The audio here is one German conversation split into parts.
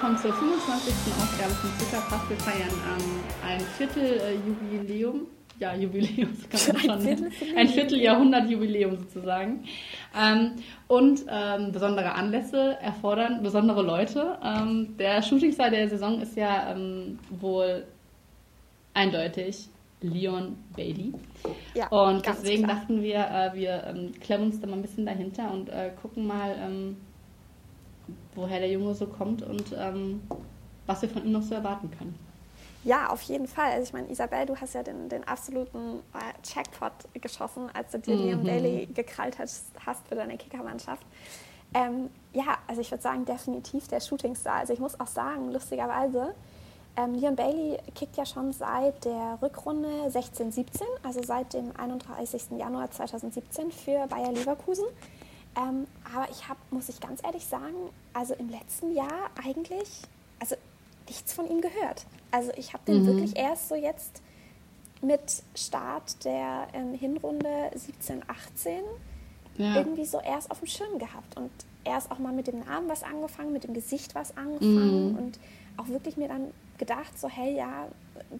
willkommen zur 25. Ausgabe von Zuckerpass. Wir feiern ähm, ein Vierteljubiläum. Äh, ja, Jubiläum, kann man schon nennen. Ein Vierteljahrhundert-Jubiläum sozusagen. Ähm, und ähm, besondere Anlässe erfordern besondere Leute. Ähm, der Shootingstar der Saison ist ja ähm, wohl eindeutig Leon Bailey. Ja, und deswegen klar. dachten wir, äh, wir ähm, klemmen uns da mal ein bisschen dahinter und äh, gucken mal, woher der Junge so kommt und ähm, was wir von ihm noch so erwarten können. Ja, auf jeden Fall. Also ich meine, Isabel, du hast ja den, den absoluten äh, Jackpot geschossen, als du dir mhm. Leon Bailey gekrallt hast, hast für deine Kickermannschaft. Ähm, ja, also ich würde sagen, definitiv der Shootingstar. Also ich muss auch sagen, lustigerweise, ähm, Leon Bailey kickt ja schon seit der Rückrunde 16-17, also seit dem 31. Januar 2017 für Bayer Leverkusen. Ähm, aber ich habe, muss ich ganz ehrlich sagen, also im letzten Jahr eigentlich, also nichts von ihm gehört. Also ich habe den mhm. wirklich erst so jetzt mit Start der ähm, Hinrunde 17, 18 ja. irgendwie so erst auf dem Schirm gehabt und erst auch mal mit dem Namen was angefangen, mit dem Gesicht was angefangen mhm. und auch wirklich mir dann gedacht, so hey, ja,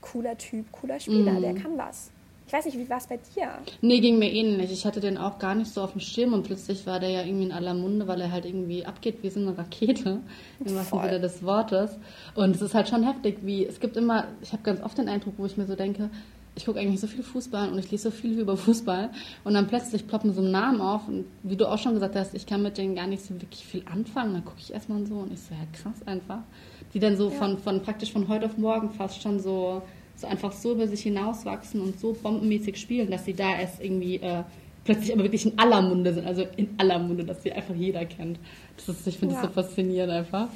cooler Typ, cooler Spieler, mhm. der kann was. Ich weiß nicht, wie war es bei dir? Nee, ging mir ähnlich. Ich hatte den auch gar nicht so auf dem Schirm und plötzlich war der ja irgendwie in aller Munde, weil er halt irgendwie abgeht wie so eine Rakete, im wahrsten Sinne des Wortes. Und es ist halt schon heftig, wie es gibt immer, ich habe ganz oft den Eindruck, wo ich mir so denke, ich gucke eigentlich so viel Fußball und ich lese so viel über Fußball und dann plötzlich ploppen so Namen auf und wie du auch schon gesagt hast, ich kann mit denen gar nicht so wirklich viel anfangen. Dann gucke ich erstmal so und ich so, ja krass einfach. Die dann so ja. von, von praktisch von heute auf morgen fast schon so so einfach so über sich hinauswachsen und so bombenmäßig spielen, dass sie da erst irgendwie äh, plötzlich aber wirklich in aller Munde sind, also in aller Munde, dass sie einfach jeder kennt. Das ist, ich finde ja. das so faszinierend einfach.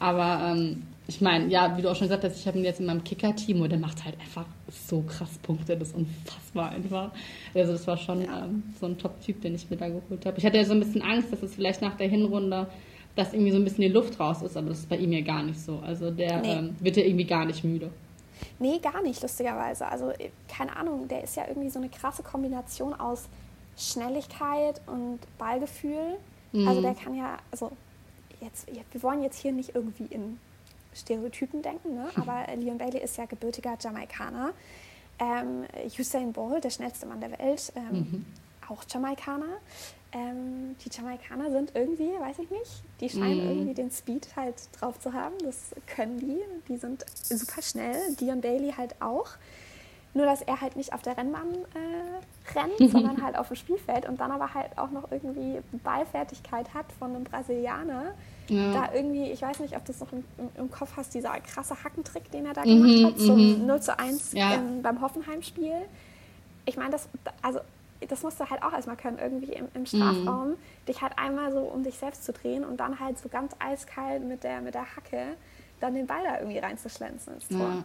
Aber ähm, ich meine, ja, wie du auch schon gesagt hast, ich habe ihn jetzt in meinem Kicker-Team und der macht halt einfach so krass Punkte, das ist unfassbar einfach. Also das war schon ja. ähm, so ein Top-Typ, den ich mir da geholt habe. Ich hatte ja so ein bisschen Angst, dass es vielleicht nach der Hinrunde dass irgendwie so ein bisschen die Luft raus ist, aber das ist bei ihm ja gar nicht so. Also der nee. ähm, wird ja irgendwie gar nicht müde. Nee, gar nicht, lustigerweise. Also, äh, keine Ahnung, der ist ja irgendwie so eine krasse Kombination aus Schnelligkeit und Ballgefühl. Mhm. Also, der kann ja, also, jetzt, wir wollen jetzt hier nicht irgendwie in Stereotypen denken, ne? aber Leon Bailey ist ja gebürtiger Jamaikaner. Ähm, Usain Bolt, der schnellste Mann der Welt, ähm, mhm. Auch Jamaikaner. Ähm, die Jamaikaner sind irgendwie, weiß ich nicht, die scheinen mm. irgendwie den Speed halt drauf zu haben. Das können die. Die sind super schnell. Dion Bailey halt auch. Nur, dass er halt nicht auf der Rennbahn äh, rennt, sondern halt auf dem Spielfeld und dann aber halt auch noch irgendwie Ballfertigkeit hat von einem Brasilianer. Ja. Da irgendwie, ich weiß nicht, ob du es noch im, im, Kopf hast, dieser krasse Hackentrick, den er da gemacht mhm, hat, zum 0 mhm. zu 1 ja. ähm, beim Hoffenheim-Spiel. Ich meine, das, also das musst du halt auch erstmal können, irgendwie im, im Strafraum, mhm. dich halt einmal so um dich selbst zu drehen und dann halt so ganz eiskalt mit der, mit der Hacke dann den Ball da irgendwie reinzuschlänzen ins Tor. Ja.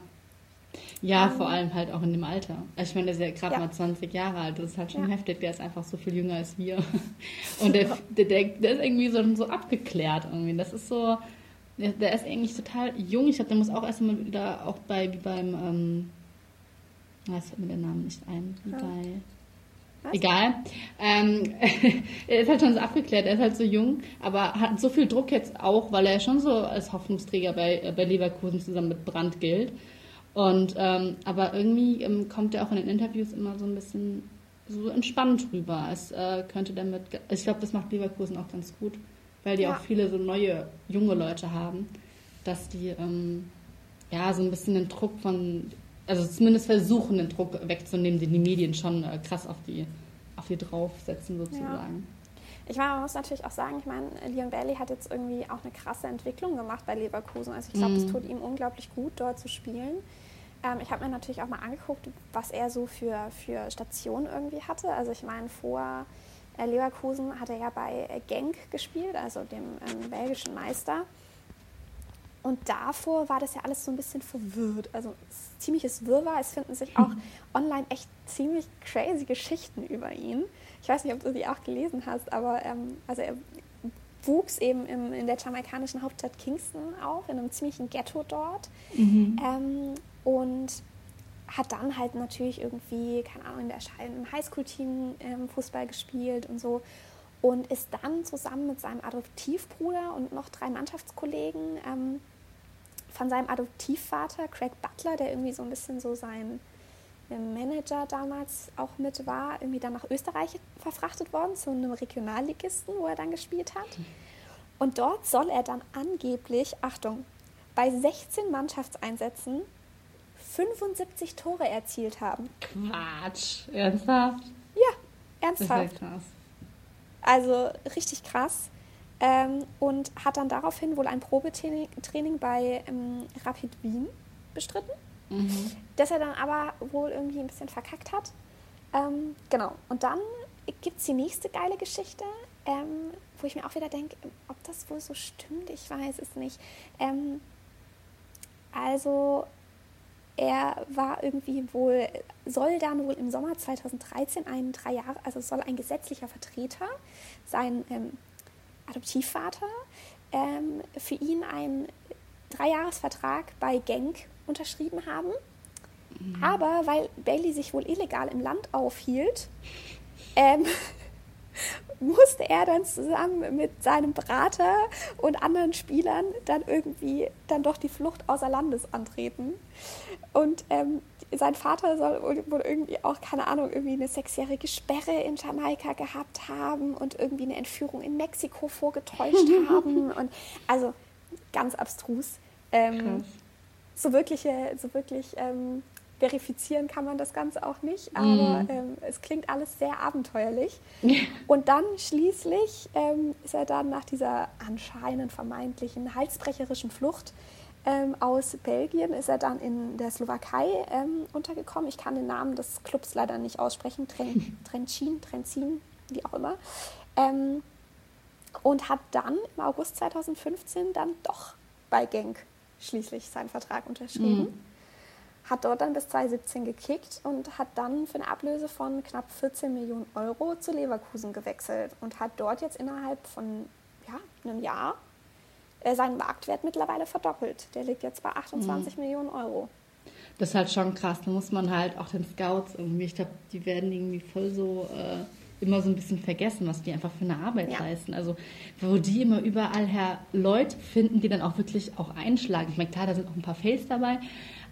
Ja, um, vor allem halt auch in dem Alter. Also ich meine, der ist ja gerade ja. mal 20 Jahre alt. Das ist halt schon ja. heftig. Der ist einfach so viel jünger als wir. Und der, der, der, der ist irgendwie so, so abgeklärt irgendwie. Das ist so, der, der ist eigentlich total jung. Ich glaube, der muss auch erstmal wieder auch bei, wie beim, ähm, was fällt mir der Name nicht ein, wie bei was? Egal. Ähm, er ist halt schon so abgeklärt, er ist halt so jung, aber hat so viel Druck jetzt auch, weil er schon so als Hoffnungsträger bei, äh, bei Leverkusen zusammen mit Brandt gilt. Und ähm, aber irgendwie ähm, kommt er auch in den Interviews immer so ein bisschen so entspannt rüber. Es äh, könnte damit, ich glaube, das macht Leverkusen auch ganz gut, weil die ja. auch viele so neue junge Leute haben, dass die ähm, ja so ein bisschen den Druck von also zumindest versuchen, den Druck wegzunehmen, den die Medien schon äh, krass auf die, auf die draufsetzen sozusagen. Ja. Ich meine, man muss natürlich auch sagen, ich meine, Leon Bailey hat jetzt irgendwie auch eine krasse Entwicklung gemacht bei Leverkusen. Also ich glaube, es mhm. tut ihm unglaublich gut, dort zu spielen. Ähm, ich habe mir natürlich auch mal angeguckt, was er so für, für Stationen irgendwie hatte. Also ich meine, vor äh, Leverkusen hat er ja bei Genk gespielt, also dem ähm, belgischen Meister. Und davor war das ja alles so ein bisschen verwirrt. Also ziemliches Wirrwarr. Es finden sich auch online echt ziemlich crazy Geschichten über ihn. Ich weiß nicht, ob du die auch gelesen hast, aber ähm, also er wuchs eben im, in der jamaikanischen Hauptstadt Kingston auf, in einem ziemlichen Ghetto dort. Mhm. Ähm, und hat dann halt natürlich irgendwie, keine Ahnung, in der im Highschool-Team ähm, Fußball gespielt und so. Und ist dann zusammen mit seinem Adoptivbruder und noch drei Mannschaftskollegen ähm, von seinem Adoptivvater, Craig Butler, der irgendwie so ein bisschen so sein Manager damals auch mit war, irgendwie dann nach Österreich verfrachtet worden, zu einem Regionalligisten, wo er dann gespielt hat. Und dort soll er dann angeblich, Achtung, bei 16 Mannschaftseinsätzen 75 Tore erzielt haben. Quatsch, ernsthaft? Ja, ernsthaft. krass. Also richtig krass. Ähm, und hat dann daraufhin wohl ein Probetraining bei ähm, Rapid Wien bestritten, mhm. das er dann aber wohl irgendwie ein bisschen verkackt hat. Ähm, genau. Und dann gibt es die nächste geile Geschichte, ähm, wo ich mir auch wieder denke, ob das wohl so stimmt, ich weiß es nicht. Ähm, also er war irgendwie wohl, soll dann wohl im Sommer 2013 ein drei Jahre, also soll ein gesetzlicher Vertreter, sein ähm, Adoptivvater, ähm, für ihn einen Dreijahresvertrag bei Genk unterschrieben haben. Mhm. Aber weil Bailey sich wohl illegal im Land aufhielt, ähm, musste er dann zusammen mit seinem Berater und anderen Spielern dann irgendwie dann doch die Flucht außer Landes antreten. Und ähm, sein Vater soll wohl irgendwie auch, keine Ahnung, irgendwie eine sechsjährige Sperre in Jamaika gehabt haben und irgendwie eine Entführung in Mexiko vorgetäuscht haben. Und also ganz abstrus. Ähm, so wirkliche, so wirklich ähm, verifizieren kann man das Ganze auch nicht, aber mm. ähm, es klingt alles sehr abenteuerlich. Und dann schließlich ähm, ist er dann nach dieser anscheinend vermeintlichen halsbrecherischen Flucht ähm, aus Belgien, ist er dann in der Slowakei ähm, untergekommen. Ich kann den Namen des Clubs leider nicht aussprechen, Tren Trencin, Trenzin, wie auch immer. Ähm, und hat dann im August 2015 dann doch bei Genk schließlich seinen Vertrag unterschrieben. Mm hat dort dann bis 2017 gekickt und hat dann für eine Ablöse von knapp 14 Millionen Euro zu Leverkusen gewechselt und hat dort jetzt innerhalb von ja, einem Jahr äh, seinen Marktwert mittlerweile verdoppelt. Der liegt jetzt bei 28 mhm. Millionen Euro. Das ist halt schon krass. Da muss man halt auch den Scouts irgendwie, ich glaube, die werden irgendwie voll so äh, immer so ein bisschen vergessen, was die einfach für eine Arbeit ja. leisten. Also, wo die immer überall her Leute finden, die dann auch wirklich auch einschlagen. Ich meine, klar, da sind auch ein paar Fails dabei,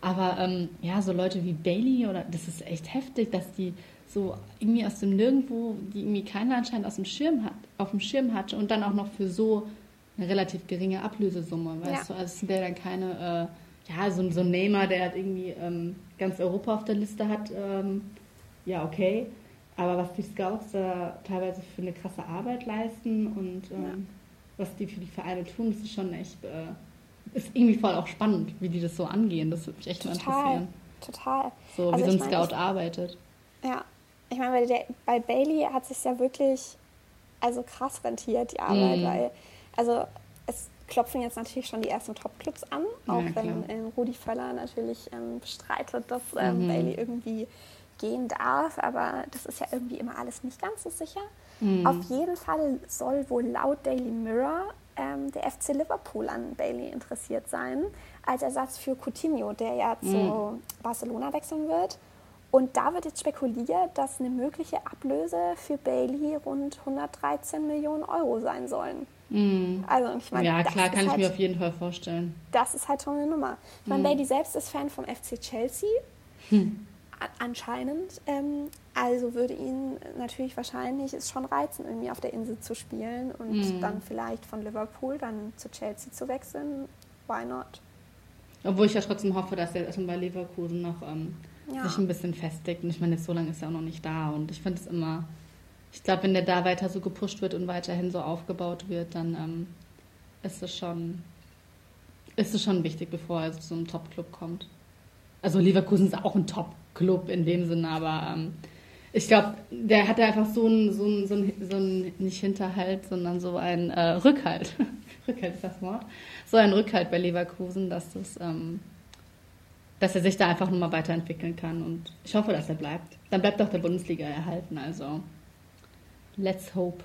aber ähm, ja, so Leute wie Bailey oder das ist echt heftig, dass die so irgendwie aus dem Nirgendwo, die irgendwie keiner anscheinend aus dem Schirm hat, auf dem Schirm hatte und dann auch noch für so eine relativ geringe Ablösesumme, weißt ja. du? Also sind ja dann keine, äh, ja, so, so ein Neymar, der halt irgendwie ähm, ganz Europa auf der Liste hat, ähm, ja, okay. Aber was die Scouts da teilweise für eine krasse Arbeit leisten und ähm, ja. was die für die Vereine tun, das ist schon echt äh, ist irgendwie voll auch spannend, wie die das so angehen. Das würde mich echt total, mal interessieren. Total. So, also wie so ein Scout ich, arbeitet. Ja, ich meine, bei, bei Bailey hat sich ja wirklich also krass rentiert, die Arbeit, mm. weil, also es klopfen jetzt natürlich schon die ersten Top-Clubs an, auch ja, wenn ähm, Rudi Völler natürlich ähm, bestreitet, dass ähm, mhm. Bailey irgendwie gehen darf, aber das ist ja irgendwie immer alles nicht ganz so sicher. Mhm. Auf jeden Fall soll wohl laut Daily Mirror ähm, der FC Liverpool an Bailey interessiert sein, als Ersatz für Coutinho, der ja mhm. zu Barcelona wechseln wird. Und da wird jetzt spekuliert, dass eine mögliche Ablöse für Bailey rund 113 Millionen Euro sein sollen. Mm. Also ich meine, ja klar, kann ich halt, mir auf jeden Fall vorstellen. Das ist halt schon eine Nummer. Ich meine, mm. Bailey selbst ist Fan vom FC Chelsea. Hm anscheinend. Ähm, also würde ihn natürlich wahrscheinlich es schon reizen, irgendwie auf der Insel zu spielen und mhm. dann vielleicht von Liverpool dann zu Chelsea zu wechseln. Why not? Obwohl ich ja trotzdem hoffe, dass er schon bei Leverkusen noch ähm, ja. sich ein bisschen festigt. Und ich meine, so lange ist er auch noch nicht da. Und ich finde es immer, ich glaube, wenn der da weiter so gepusht wird und weiterhin so aufgebaut wird, dann ähm, ist es schon, ist es schon wichtig, bevor er zu einem Top-Club kommt. Also Leverkusen ist auch ein Top-Club in dem Sinne, aber ähm, ich glaube, der hatte einfach so einen, so einen, so einen, so einen nicht Hinterhalt, sondern so einen äh, Rückhalt. Rückhalt ist das Wort. So ein Rückhalt bei Leverkusen, dass das, ähm, dass er sich da einfach nochmal weiterentwickeln kann. Und ich hoffe, dass er bleibt. Dann bleibt auch der Bundesliga erhalten. Also, let's hope.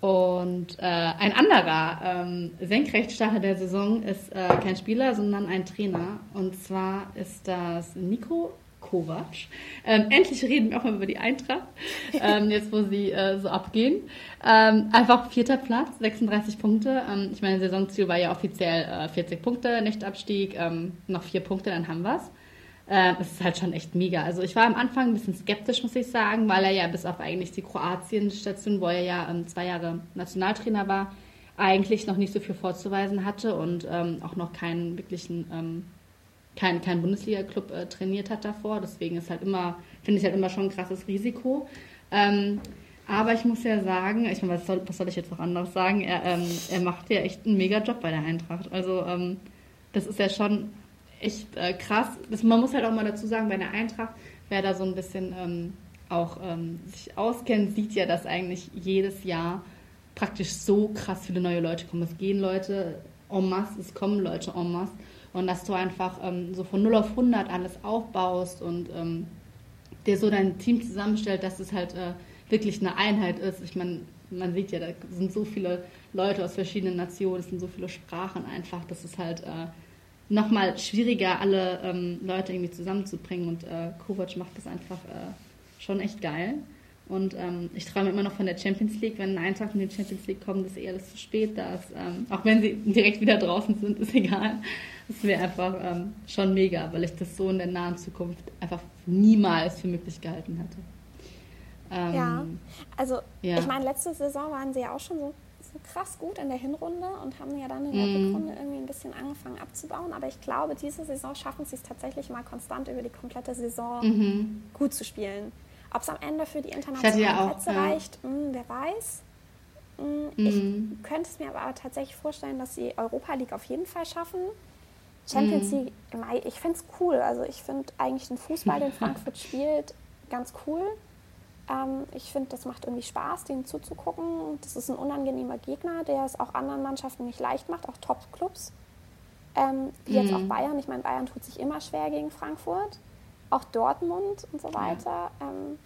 Und äh, ein anderer ähm, Senkrechtstarter der Saison ist äh, kein Spieler, sondern ein Trainer. Und zwar ist das Nico Kovac. Ähm, endlich reden wir auch mal über die Eintracht, ähm, jetzt wo sie äh, so abgehen. Ähm, einfach vierter Platz, 36 Punkte. Ähm, ich meine, Saisonziel war ja offiziell äh, 40 Punkte, Nichtabstieg, ähm, noch vier Punkte, dann haben wir's. Äh, es ist halt schon echt mega. Also ich war am Anfang ein bisschen skeptisch, muss ich sagen, weil er ja bis auf eigentlich die Kroatien-Station, wo er ja ähm, zwei Jahre Nationaltrainer war, eigentlich noch nicht so viel vorzuweisen hatte und ähm, auch noch keinen wirklichen, ähm, kein, kein Bundesliga-Club äh, trainiert hat davor. Deswegen ist halt immer, finde ich halt immer schon ein krasses Risiko. Ähm, aber ich muss ja sagen, ich meine, was soll, was soll ich jetzt noch anderes sagen? Er, ähm, er macht ja echt einen mega Job bei der Eintracht. Also ähm, das ist ja schon echt äh, krass. Das, man muss halt auch mal dazu sagen, bei der Eintracht, wer da so ein bisschen ähm, auch ähm, sich auskennt, sieht ja, dass eigentlich jedes Jahr praktisch so krass viele neue Leute kommen. Es gehen Leute en masse, es kommen Leute en masse. Und dass du einfach ähm, so von 0 auf 100 alles aufbaust und ähm, dir so dein Team zusammenstellt, dass es halt äh, wirklich eine Einheit ist. Ich meine, man sieht ja, da sind so viele Leute aus verschiedenen Nationen, es sind so viele Sprachen einfach, dass es halt äh, nochmal schwieriger, alle ähm, Leute irgendwie zusammenzubringen. Und äh, Kovac macht das einfach äh, schon echt geil. Und ähm, ich träume immer noch von der Champions League. Wenn ein Eintrag in die Champions League kommt, ist eh alles zu spät. Da ist, ähm, auch wenn sie direkt wieder draußen sind, ist egal. Das wäre einfach ähm, schon mega, weil ich das so in der nahen Zukunft einfach niemals für möglich gehalten hätte. Ähm, ja, also ja. ich meine, letzte Saison waren sie ja auch schon so so krass gut in der Hinrunde und haben ja dann in der mm. Rückrunde irgendwie ein bisschen angefangen abzubauen. Aber ich glaube, diese Saison schaffen sie es tatsächlich mal konstant über die komplette Saison mhm. gut zu spielen. Ob es am Ende für die internationalen ja Plätze ja. reicht, mh, hm, wer weiß. Mh, hm, mm. Ich mhm. könnte es mir aber tatsächlich vorstellen, dass sie Europa League auf jeden Fall schaffen. Champions mm. League, ich finde es cool. Also ich finde eigentlich den Fußball, den Frankfurt spielt, ganz cool. Ähm, ich finde, das macht irgendwie Spaß, denen zuzugucken. Das ist ein unangenehmer Gegner, der es auch anderen Mannschaften nicht leicht macht, auch Top-Clubs. Ähm, wie mhm. jetzt auch Bayern. Ich meine, Bayern tut sich immer schwer gegen Frankfurt. Auch Dortmund und so weiter. Ja. Ähm,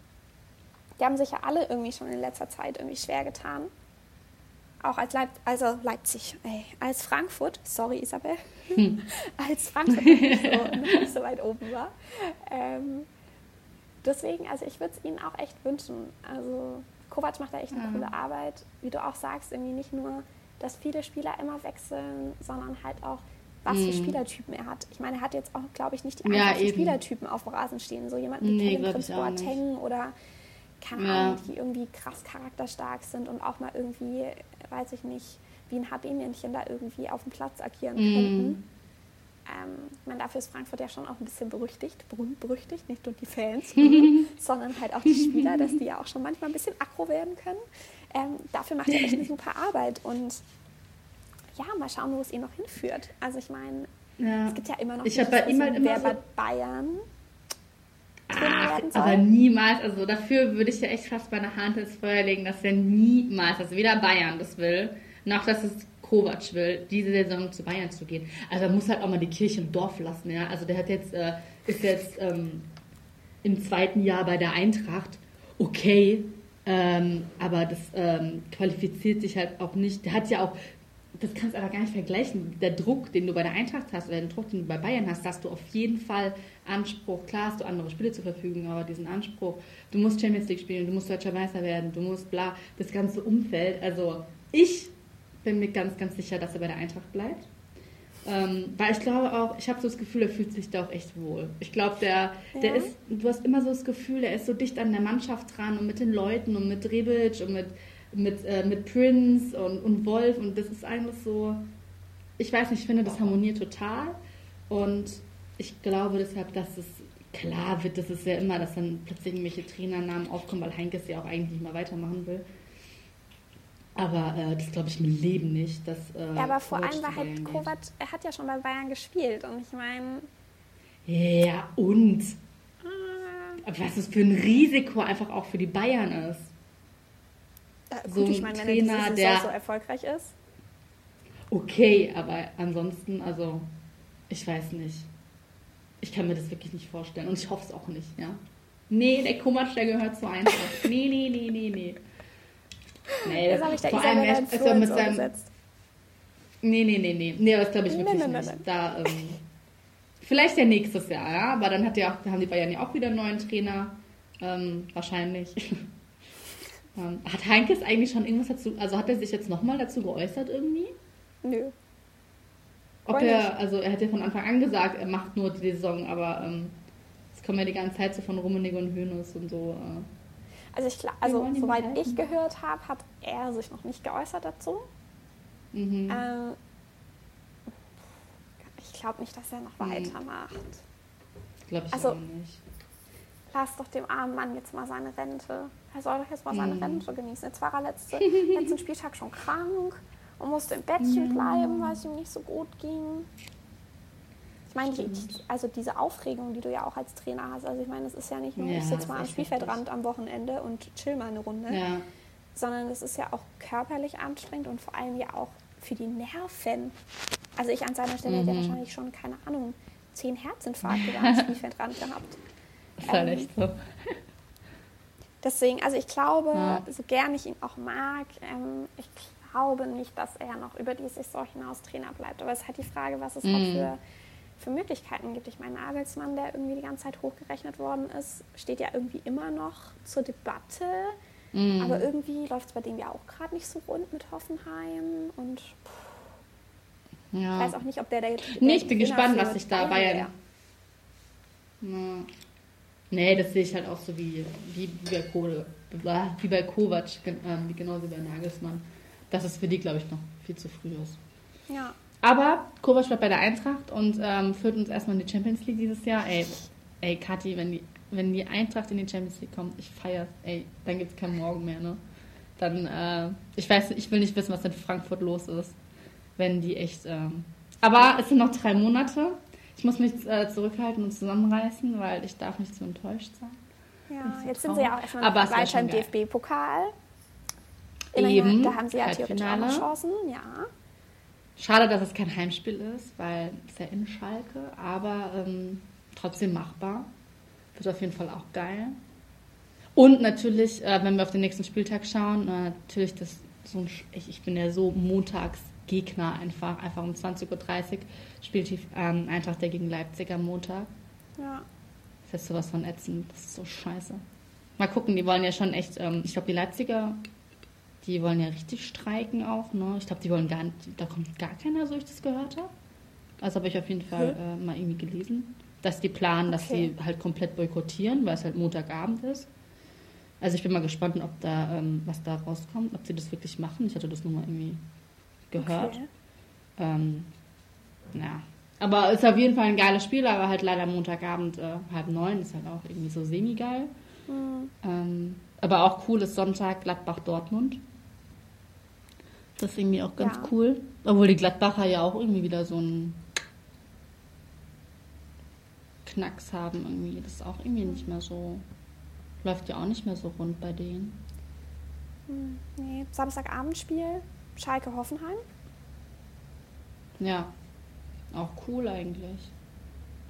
die haben sich ja alle irgendwie schon in letzter Zeit irgendwie schwer getan. Auch als Leip also Leipzig, ey, als Frankfurt, sorry Isabel, hm. als Frankfurt nicht so, nicht so weit oben war. Ähm, deswegen, also ich würde es ihnen auch echt wünschen. Also Kovac macht da echt eine ja. coole Arbeit. Wie du auch sagst, irgendwie nicht nur, dass viele Spieler immer wechseln, sondern halt auch, was für Spielertypen er hat. Ich meine, er hat jetzt auch, glaube ich, nicht die einfachen ja, Spielertypen auf dem Rasen stehen. So jemand wie nee, Kevin Prince Boateng oder keine ja. Ahnung, die irgendwie krass charakterstark sind und auch mal irgendwie, weiß ich nicht, wie ein HB-Männchen da irgendwie auf dem Platz agieren mhm. könnten. Ähm, man dafür ist Frankfurt ja schon auch ein bisschen berüchtigt, berühmt berüchtigt, nicht nur die Fans, sondern halt auch die Spieler, dass die ja auch schon manchmal ein bisschen aggro werden können. Ähm, dafür macht er echt eine super Arbeit und ja, mal schauen, wo es ihn noch hinführt. Also ich meine, ja. es gibt ja immer noch ich nicht, bei ihm halt wer so bei Bayern Ach, aber niemals, also dafür würde ich ja echt fast meine Hand ins Feuer legen, dass er niemals, also weder Bayern das will, noch dass es Kovac will, diese Saison zu Bayern zu gehen. Also er muss halt auch mal die Kirche im Dorf lassen, ja. Also der hat jetzt, äh, ist jetzt ähm, im zweiten Jahr bei der Eintracht. Okay, ähm, aber das ähm, qualifiziert sich halt auch nicht. Der hat ja auch, das kannst du aber gar nicht vergleichen. Der Druck, den du bei der Eintracht hast oder den Druck, den du bei Bayern hast, hast du auf jeden Fall Anspruch. Klar hast du andere Spiele zur Verfügung, aber diesen Anspruch, du musst Champions League spielen, du musst Deutscher Meister werden, du musst bla, das ganze Umfeld. Also ich bin mir ganz, ganz sicher, dass er bei der Eintracht bleibt. Ähm, weil ich glaube auch, ich habe so das Gefühl, er fühlt sich da auch echt wohl. Ich glaube, der, ja. der ist, du hast immer so das Gefühl, er ist so dicht an der Mannschaft dran und mit den Leuten und mit Rebic und mit, mit, äh, mit Prince und, und Wolf und das ist eigentlich so, ich weiß nicht, ich finde, das harmoniert total und ich glaube deshalb, dass es klar wird, dass es ja immer, dass dann plötzlich irgendwelche Trainernamen aufkommen, weil Heinkes ja auch eigentlich nicht mehr weitermachen will. Aber äh, das glaube ich im Leben nicht. Dass, äh, ja, aber vor allem war halt Kovac, er hat ja schon bei Bayern gespielt und ich meine. Ja, und? Ah. was es für ein Risiko einfach auch für die Bayern ist. So gut, ich meine, wenn Trainer, der so erfolgreich ist. Okay, aber ansonsten, also, ich weiß nicht. Ich kann mir das wirklich nicht vorstellen und ich hoffe es auch nicht, ja. Nee, der Kovac, der gehört zu Eintracht. nee, nee, nee, nee, nee. Nee, das habe ich da vor allem er, ist er mit seinem. Gesetzt. Nee, nee, nee, nee. Nee, das glaube ich wirklich nee, nee, nicht. Da ähm, Vielleicht ja nächstes Jahr, ja. Aber dann hat ja auch, haben die Bayern ja auch wieder einen neuen Trainer. Ähm, wahrscheinlich. Ähm, hat Heinkes eigentlich schon irgendwas dazu, also hat er sich jetzt nochmal dazu geäußert irgendwie? Nö. Ob er, also er hat ja von Anfang an gesagt, er macht nur die Saison, aber ähm, es kommen ja die ganze Zeit so von Rummenigge und Hönes und so. Äh. Also, ich, also soweit ich gehört habe, hat er sich noch nicht geäußert dazu. Mhm. Ähm, ich glaube nicht, dass er noch weitermacht. Glaube ich also, auch nicht. Lass doch dem armen Mann jetzt mal seine Rente. Er soll doch jetzt mal seine mhm. Rente genießen. Jetzt war er letzte, letzten Spieltag schon krank und musste im Bettchen bleiben, weil es ihm nicht so gut ging. Ich meine, die, also diese Aufregung, die du ja auch als Trainer hast, also ich meine, es ist ja nicht nur, ja, ich sitze mal am Spielfeldrand am Wochenende und chill mal eine Runde, ja. sondern es ist ja auch körperlich anstrengend und vor allem ja auch für die Nerven. Also ich an seiner Stelle mhm. hätte wahrscheinlich schon, keine Ahnung, zehn Herzinfarkte am Spielfeldrand gehabt. Ist halt ähm, echt so. Deswegen, also ich glaube, ja. so gern ich ihn auch mag, ähm, ich glaube nicht, dass er noch über die Saison hinaus Trainer bleibt. Aber es ist halt die Frage, was es mhm. halt für, für Möglichkeiten gibt. Ich meine, Nagelsmann, der irgendwie die ganze Zeit hochgerechnet worden ist, steht ja irgendwie immer noch zur Debatte. Mhm. Aber irgendwie läuft es bei dem ja auch gerade nicht so rund mit Hoffenheim. Und ja. ich weiß auch nicht, ob der da jetzt. Nee, ich bin gespannt, was sich da Bayern. Ja. Nee, das sehe ich halt auch so wie, wie, bei, wie bei Kovac, ähm, genauso wie bei Nagelsmann dass es für die, glaube ich, noch viel zu früh ist. Ja. Aber Kovac bleibt bei der Eintracht und ähm, führt uns erstmal in die Champions League dieses Jahr. Ey, ey Kathi, wenn die, wenn die Eintracht in die Champions League kommt, ich feiere Ey, dann gibt es keinen Morgen mehr, ne? Dann, äh, ich weiß, ich will nicht wissen, was in Frankfurt los ist, wenn die echt. Ähm, aber es sind noch drei Monate. Ich muss mich äh, zurückhalten und zusammenreißen, weil ich darf nicht zu enttäuscht sein. Ja, jetzt sind sie ja auch erstmal weiter im DFB-Pokal. Eben. Da haben sie ja theoretisch auch noch Chancen, ja. Schade, dass es kein Heimspiel ist, weil es ja in Schalke, aber ähm, trotzdem machbar. Wird auf jeden Fall auch geil. Und natürlich, äh, wenn wir auf den nächsten Spieltag schauen, äh, natürlich das so ein, ich, ich, bin ja so Montagsgegner einfach. Einfach um 20.30 Uhr spielt die ähm, Eintracht der gegen Leipzig am Montag. Ja. Das ist sowas von ätzend. Das ist so scheiße. Mal gucken, die wollen ja schon echt, ähm, ich glaube, die Leipziger die wollen ja richtig streiken auch, ne? Ich glaube, die wollen gar nicht, da kommt gar keiner, so ich das gehört habe. Also habe ich auf jeden Fall äh, mal irgendwie gelesen, dass die planen, dass okay. sie halt komplett boykottieren, weil es halt Montagabend ist. Also ich bin mal gespannt, ob da ähm, was da rauskommt, ob sie das wirklich machen. Ich hatte das nur mal irgendwie gehört. Okay. Ähm, ja. Aber es ist auf jeden Fall ein geiles Spiel, aber halt leider Montagabend äh, halb neun ist halt auch irgendwie so semi-geil. Mhm. Ähm, aber auch cool ist Sonntag Gladbach-Dortmund. Das ist irgendwie auch ganz ja. cool. Obwohl die Gladbacher ja auch irgendwie wieder so einen Knacks haben irgendwie. Das ist auch irgendwie nicht mehr so. Läuft ja auch nicht mehr so rund bei denen. Hm, nee, Samstagabendspiel, Schalke Hoffenheim. Ja, auch cool eigentlich.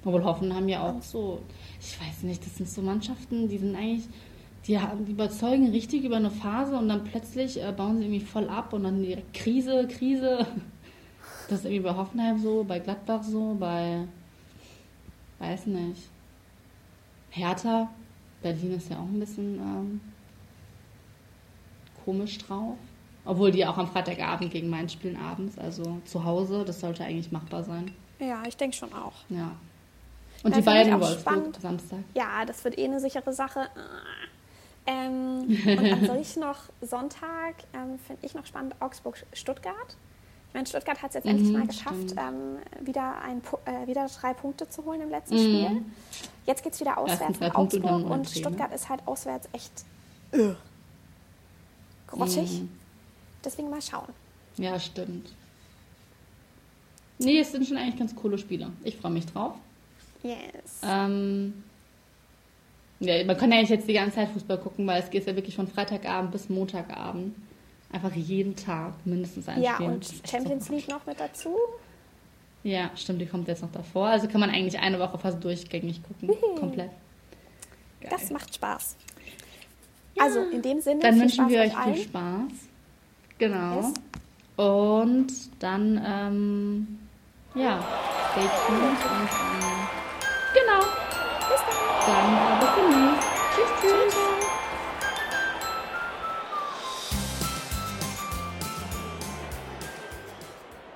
Obwohl Hoffenheim ja auch so, ich weiß nicht, das sind so Mannschaften, die sind eigentlich, die, haben, die überzeugen richtig über eine Phase und dann plötzlich äh, bauen sie irgendwie voll ab und dann direkt Krise, Krise. Das ist irgendwie bei Hoffenheim so, bei Gladbach so, bei, weiß nicht, Hertha. Berlin ist ja auch ein bisschen ähm, komisch drauf. Obwohl die auch am Freitagabend gegen Mainz spielen abends, also zu Hause, das sollte eigentlich machbar sein. Ja, ich denke schon auch. Ja. Und das die beiden Wolfsburg Samstag. Ja, das wird eh eine sichere Sache. Ähm, und dann soll ich noch Sonntag, ähm, finde ich noch spannend, Augsburg-Stuttgart. Ich meine, Stuttgart hat es jetzt mhm, endlich mal geschafft, ähm, wieder, ein, äh, wieder drei Punkte zu holen im letzten mhm. Spiel. Jetzt geht es wieder auswärts nach Augsburg und Stuttgart ist halt auswärts echt äh, grottig. Mhm. Deswegen mal schauen. Ja, stimmt. Nee, es sind schon eigentlich ganz coole Spiele. Ich freue mich drauf. Yes. Ähm, ja, man kann ja nicht jetzt die ganze Zeit Fußball gucken, weil es geht ja wirklich von Freitagabend bis Montagabend. Einfach jeden Tag mindestens ein ja, Spiel. Ja, und Champions League noch mit dazu? Ja, stimmt, die kommt jetzt noch davor. Also kann man eigentlich eine Woche fast durchgängig gucken. Mhm. Komplett. Geil. Das macht Spaß. Ja. Also in dem Sinne. Dann wünschen Spaß wir euch viel Spaß. Genau. Ist. Und dann, ähm, ja, stay tuned und ähm, genau. Bis dann. Dann äh, bis demnächst. Tschüss, tschüss. tschüss.